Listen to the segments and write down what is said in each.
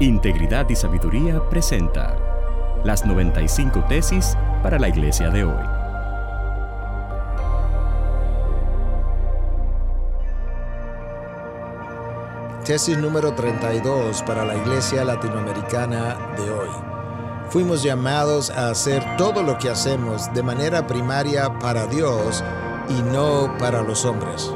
Integridad y Sabiduría presenta las 95 tesis para la iglesia de hoy. Tesis número 32 para la iglesia latinoamericana de hoy. Fuimos llamados a hacer todo lo que hacemos de manera primaria para Dios y no para los hombres.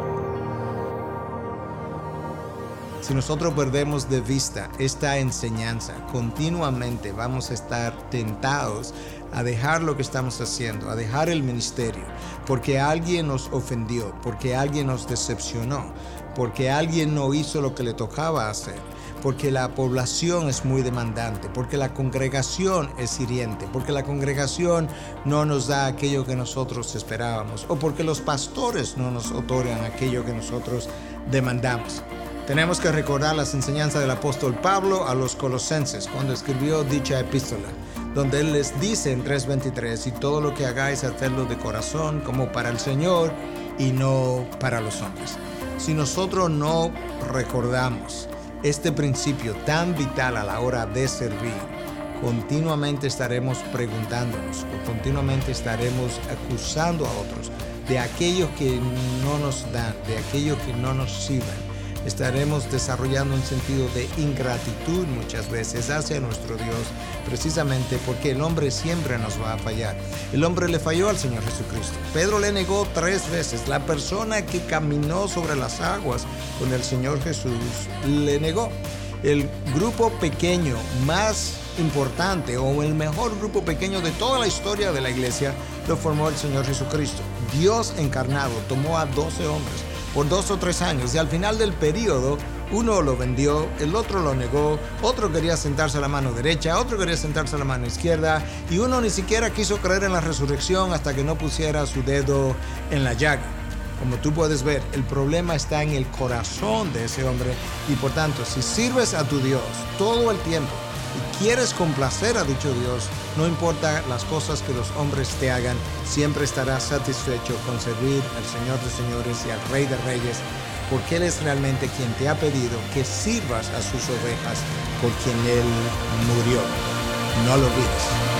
Si nosotros perdemos de vista esta enseñanza, continuamente vamos a estar tentados a dejar lo que estamos haciendo, a dejar el ministerio, porque alguien nos ofendió, porque alguien nos decepcionó, porque alguien no hizo lo que le tocaba hacer, porque la población es muy demandante, porque la congregación es hiriente, porque la congregación no nos da aquello que nosotros esperábamos, o porque los pastores no nos otorgan aquello que nosotros demandamos. Tenemos que recordar las enseñanzas del apóstol Pablo a los colosenses cuando escribió dicha epístola, donde él les dice en 3:23, y todo lo que hagáis, hacedlo de corazón como para el Señor y no para los hombres. Si nosotros no recordamos este principio tan vital a la hora de servir, continuamente estaremos preguntándonos o continuamente estaremos acusando a otros de aquellos que no nos dan, de aquellos que no nos sirven estaremos desarrollando un sentido de ingratitud muchas veces hacia nuestro Dios, precisamente porque el hombre siempre nos va a fallar. El hombre le falló al Señor Jesucristo. Pedro le negó tres veces. La persona que caminó sobre las aguas con el Señor Jesús le negó. El grupo pequeño más importante o el mejor grupo pequeño de toda la historia de la iglesia lo formó el Señor Jesucristo. Dios encarnado tomó a 12 hombres por dos o tres años y al final del periodo uno lo vendió, el otro lo negó, otro quería sentarse a la mano derecha, otro quería sentarse a la mano izquierda y uno ni siquiera quiso creer en la resurrección hasta que no pusiera su dedo en la llaga. Como tú puedes ver, el problema está en el corazón de ese hombre y por tanto, si sirves a tu Dios todo el tiempo, y quieres complacer a dicho Dios, no importa las cosas que los hombres te hagan, siempre estarás satisfecho con servir al Señor de señores y al Rey de reyes, porque Él es realmente quien te ha pedido que sirvas a sus ovejas por quien Él murió. No lo olvides.